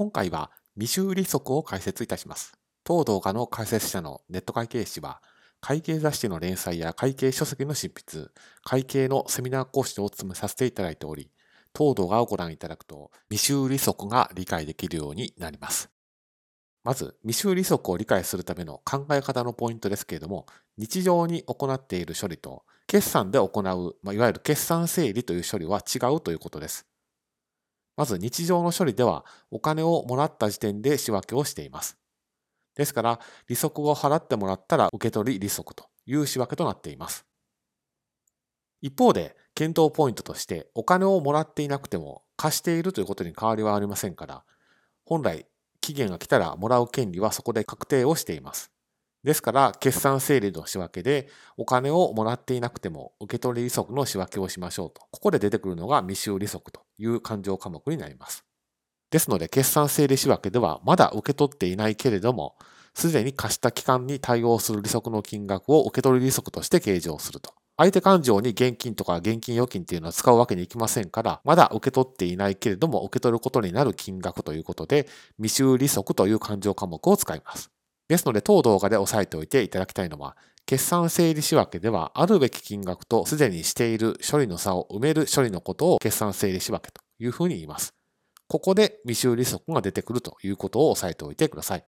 今回は未修利息を解説いたします。当動画の解説者のネット会計士は、会計雑誌の連載や会計書籍の執筆、会計のセミナー講師を務めさせていただいており、当動画をご覧いただくと、未修利息が理解できるようになります。まず、未修利息を理解するための考え方のポイントですけれども、日常に行っている処理と、決算で行う、まあ、いわゆる決算整理という処理は違うということです。まず日常の処理ではお金をもらった時点で仕分けをしています。ですから、利息を払ってもらったら受け取り利息という仕分けとなっています。一方で、検討ポイントとしてお金をもらっていなくても貸しているということに変わりはありませんから、本来期限が来たらもらう権利はそこで確定をしています。ですから、決算整理の仕分けで、お金をもらっていなくても、受け取り利息の仕分けをしましょうと。ここで出てくるのが未収利息という勘定科目になります。ですので、決算整理仕分けでは、まだ受け取っていないけれども、すでに貸した期間に対応する利息の金額を受け取り利息として計上すると。相手勘定に現金とか現金預金っていうのは使うわけにいきませんから、まだ受け取っていないけれども受け取ることになる金額ということで、未収利息という勘定科目を使います。ですので、当動画で押さえておいていただきたいのは、決算整理仕分けでは、あるべき金額とすでにしている処理の差を埋める処理のことを決算整理仕分けというふうに言います。ここで未修理則が出てくるということを押さえておいてください。